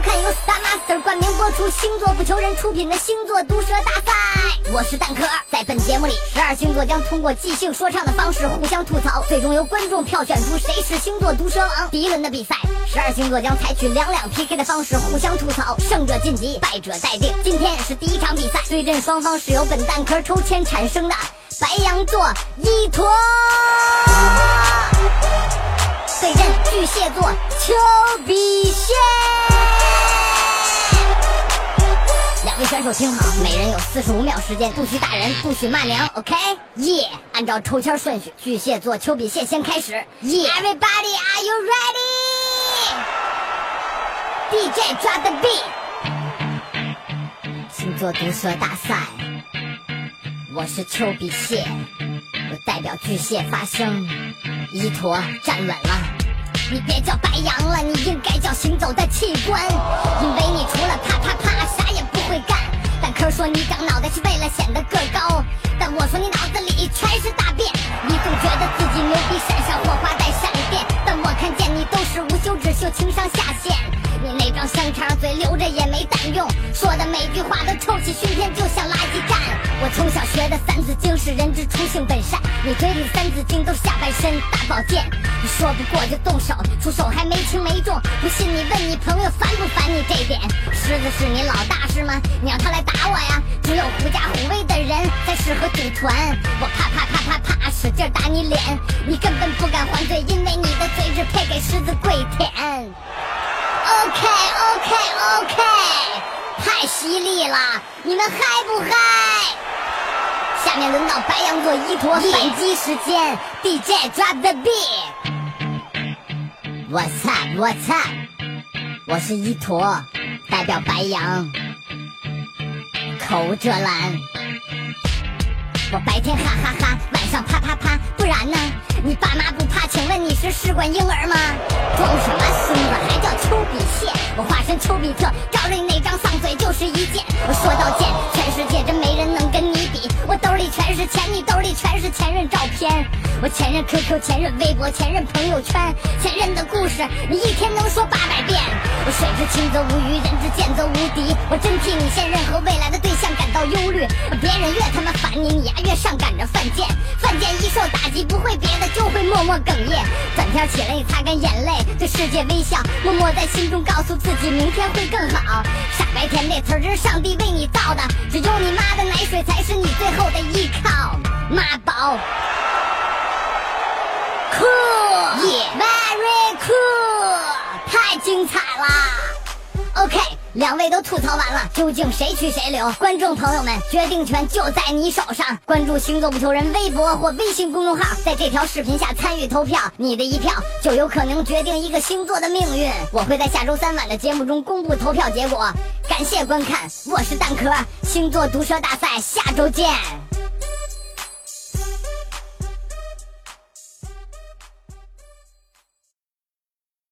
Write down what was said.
看由 Star Master 冠名播出星座不求人出品的星座毒舌大赛。我是蛋壳，在本节目里，十二星座将通过即兴说唱的方式互相吐槽，最终由观众票选出谁是星座毒舌王。第一轮的比赛，十二星座将采取两两 PK 的方式互相吐槽，胜者晋级，败者待定。今天是第一场比赛，对阵双方是由本蛋壳抽签产生的白羊座一坨。对阵巨蟹座丘比谢。两位选手听好，每人有四十五秒时间，不许打人，不许骂娘，OK？耶！按照抽签顺序，巨蟹座丘比蟹先开始。耶、yeah、！Everybody, are you ready? DJ drop the beat。星座毒舌大赛，我是丘比蟹，我代表巨蟹发声。一坨站稳了，你别叫白羊了，你应该叫行走的器官，显得个高，但我说你脑子里全是大便。你总觉得自己牛逼，闪闪火花带闪电，但我看见你都是无休止秀情商下限。你那张香肠嘴留着也没胆用，说的每句话都臭气熏天，就像垃圾站。我从小学的三字经是人之初性本善，你嘴里三字经都下半身大宝剑。你说不过就动手，出手还没轻没重，不信你问你朋友烦不烦你这点？狮子是你老大是吗？你让他来打有狐假虎威的人才适合组团。我啪啪啪啪啪使劲打你脸，你根本不敢还嘴，因为你的嘴只配给狮子跪舔。OK OK OK，太犀利了，你们嗨不嗨？下面轮到白羊座一坨反击时间，DJ drop the beat。What's up What's up？我是一坨，代表白羊，口无遮拦。我白天哈哈哈，晚上啪啪啪，不然呢？你爸妈不怕？请问你是试管婴儿吗？装什么孙子，还叫丘比特？我化身丘比特，照着你那张丧嘴就是一剑。我说到剑，全世界真没人能跟你比。我兜里全是钱，你兜里全是前任照片。我前任 QQ，前任微博，前任朋友圈，前任的故事，你一天能说八百遍。我水之清则无鱼，人之贱则无敌。我真替你现任和未来的对象感到忧虑。别人越他妈烦你，你呀越上赶着犯贱。犯贱一受打击，不会别的，就会默默哽咽。转天起来，擦干眼泪，对世界微笑，默默在心中告诉自己，明天会更好。傻白甜那词儿是上帝为你造的，才是你最后的依靠。妈宝 cool，very cool，太精彩了。OK。两位都吐槽完了，究竟谁去谁留？观众朋友们，决定权就在你手上。关注星座不求人微博或微信公众号，在这条视频下参与投票，你的一票就有可能决定一个星座的命运。我会在下周三晚的节目中公布投票结果。感谢观看，我是蛋壳，星座毒舌大赛，下周见。